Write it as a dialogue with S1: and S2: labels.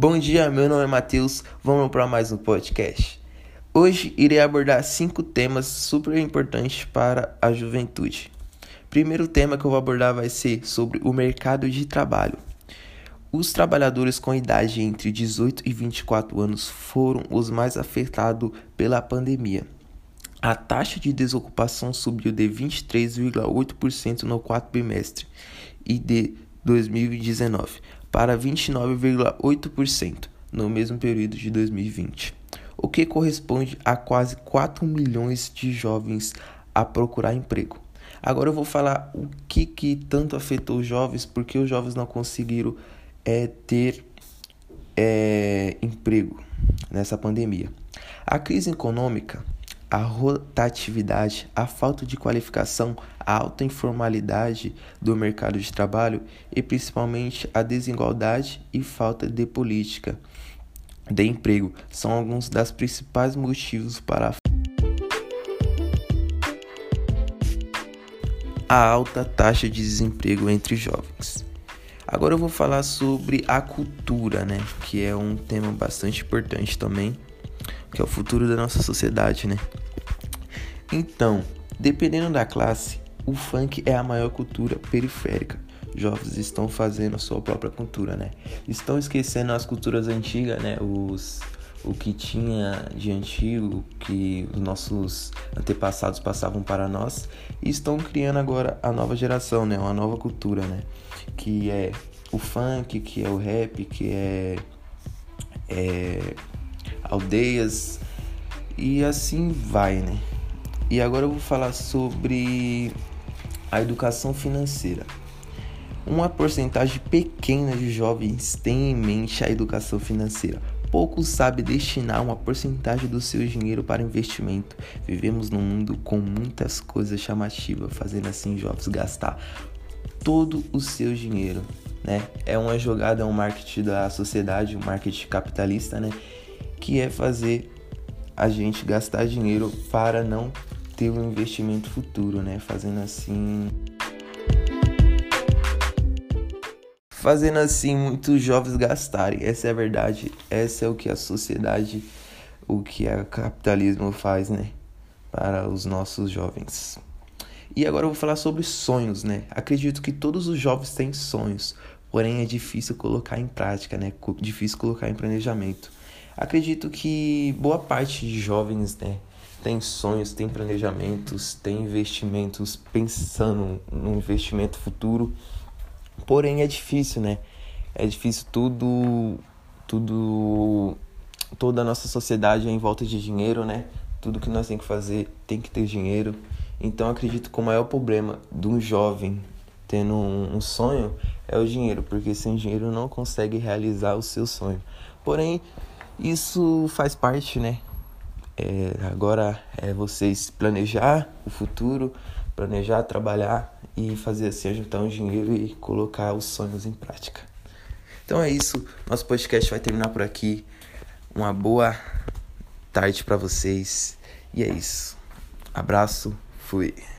S1: Bom dia, meu nome é Matheus, vamos para mais um podcast. Hoje irei abordar cinco temas super importantes para a juventude. Primeiro tema que eu vou abordar vai ser sobre o mercado de trabalho. Os trabalhadores com idade entre 18 e 24 anos foram os mais afetados pela pandemia. A taxa de desocupação subiu de 23,8% no quarto bimestre e de 2019 para 29,8% no mesmo período de 2020, o que corresponde a quase 4 milhões de jovens a procurar emprego. Agora eu vou falar o que, que tanto afetou os jovens, porque os jovens não conseguiram é, ter é, emprego nessa pandemia. A crise econômica a rotatividade, a falta de qualificação, a alta informalidade do mercado de trabalho e principalmente a desigualdade e falta de política de emprego são alguns dos principais motivos para a alta taxa de desemprego entre jovens. Agora eu vou falar sobre a cultura, né, que é um tema bastante importante também que é o futuro da nossa sociedade, né? Então, dependendo da classe, o funk é a maior cultura periférica. Jovens estão fazendo a sua própria cultura, né? Estão esquecendo as culturas antigas, né? Os o que tinha de antigo que os nossos antepassados passavam para nós e estão criando agora a nova geração, né? Uma nova cultura, né? Que é o funk, que é o rap, que é, é aldeias e assim vai, né? E agora eu vou falar sobre a educação financeira. Uma porcentagem pequena de jovens tem em mente a educação financeira. Poucos sabem destinar uma porcentagem do seu dinheiro para investimento. Vivemos num mundo com muitas coisas chamativas, fazendo assim jovens gastar todo o seu dinheiro, né? É uma jogada, é um marketing da sociedade, um marketing capitalista, né? Que é fazer a gente gastar dinheiro para não ter um investimento futuro, né? Fazendo assim. Fazendo assim muitos jovens gastarem. Essa é a verdade. Essa é o que a sociedade, o que o capitalismo faz, né? Para os nossos jovens. E agora eu vou falar sobre sonhos, né? Acredito que todos os jovens têm sonhos, porém é difícil colocar em prática, né? Difícil colocar em planejamento. Acredito que boa parte de jovens, né, tem sonhos, tem planejamentos, tem investimentos pensando no investimento futuro. Porém é difícil, né? É difícil tudo tudo toda a nossa sociedade é em volta de dinheiro, né? Tudo que nós tem que fazer tem que ter dinheiro. Então acredito que o maior problema de um jovem tendo um, sonho é o dinheiro, porque sem dinheiro não consegue realizar o seu sonho. Porém, isso faz parte, né? É, agora é vocês planejar o futuro, planejar, trabalhar e fazer assim, juntar um dinheiro e colocar os sonhos em prática. Então é isso, nosso podcast vai terminar por aqui. Uma boa tarde para vocês e é isso. Abraço, fui.